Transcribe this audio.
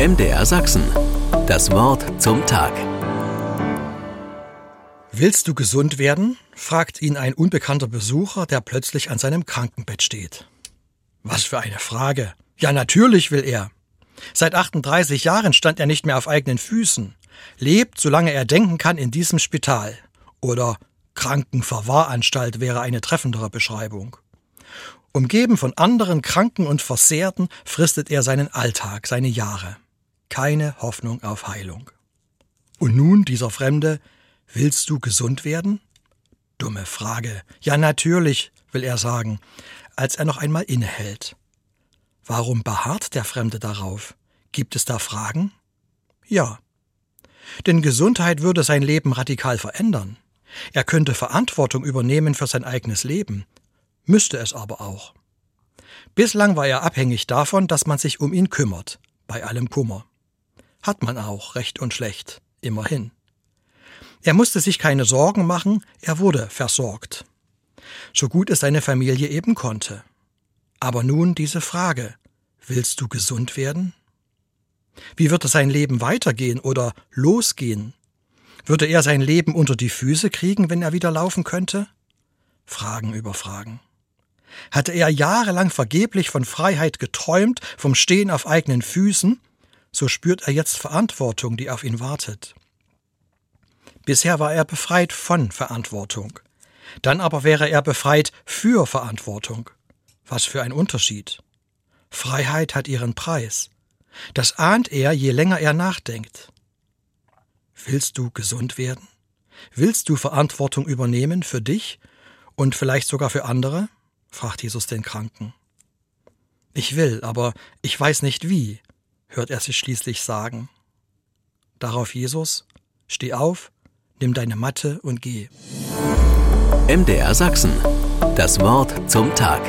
MDR Sachsen. Das Wort zum Tag. Willst du gesund werden? fragt ihn ein unbekannter Besucher, der plötzlich an seinem Krankenbett steht. Was für eine Frage. Ja, natürlich will er. Seit 38 Jahren stand er nicht mehr auf eigenen Füßen, lebt, solange er denken kann, in diesem Spital. Oder Krankenverwahranstalt wäre eine treffendere Beschreibung. Umgeben von anderen Kranken und Versehrten fristet er seinen Alltag, seine Jahre. Keine Hoffnung auf Heilung. Und nun dieser Fremde, willst du gesund werden? Dumme Frage. Ja, natürlich, will er sagen, als er noch einmal innehält. Warum beharrt der Fremde darauf? Gibt es da Fragen? Ja. Denn Gesundheit würde sein Leben radikal verändern. Er könnte Verantwortung übernehmen für sein eigenes Leben, müsste es aber auch. Bislang war er abhängig davon, dass man sich um ihn kümmert, bei allem Kummer. Hat man auch, recht und schlecht, immerhin. Er musste sich keine Sorgen machen, er wurde versorgt. So gut es seine Familie eben konnte. Aber nun diese Frage, willst du gesund werden? Wie würde sein Leben weitergehen oder losgehen? Würde er sein Leben unter die Füße kriegen, wenn er wieder laufen könnte? Fragen über Fragen. Hatte er jahrelang vergeblich von Freiheit geträumt, vom Stehen auf eigenen Füßen, so spürt er jetzt Verantwortung, die auf ihn wartet. Bisher war er befreit von Verantwortung. Dann aber wäre er befreit für Verantwortung. Was für ein Unterschied. Freiheit hat ihren Preis. Das ahnt er, je länger er nachdenkt. Willst du gesund werden? Willst du Verantwortung übernehmen für dich und vielleicht sogar für andere? fragt Jesus den Kranken. Ich will, aber ich weiß nicht wie, hört er sich schließlich sagen. Darauf Jesus, steh auf, nimm deine Matte und geh. MDR Sachsen. Das Wort zum Tag.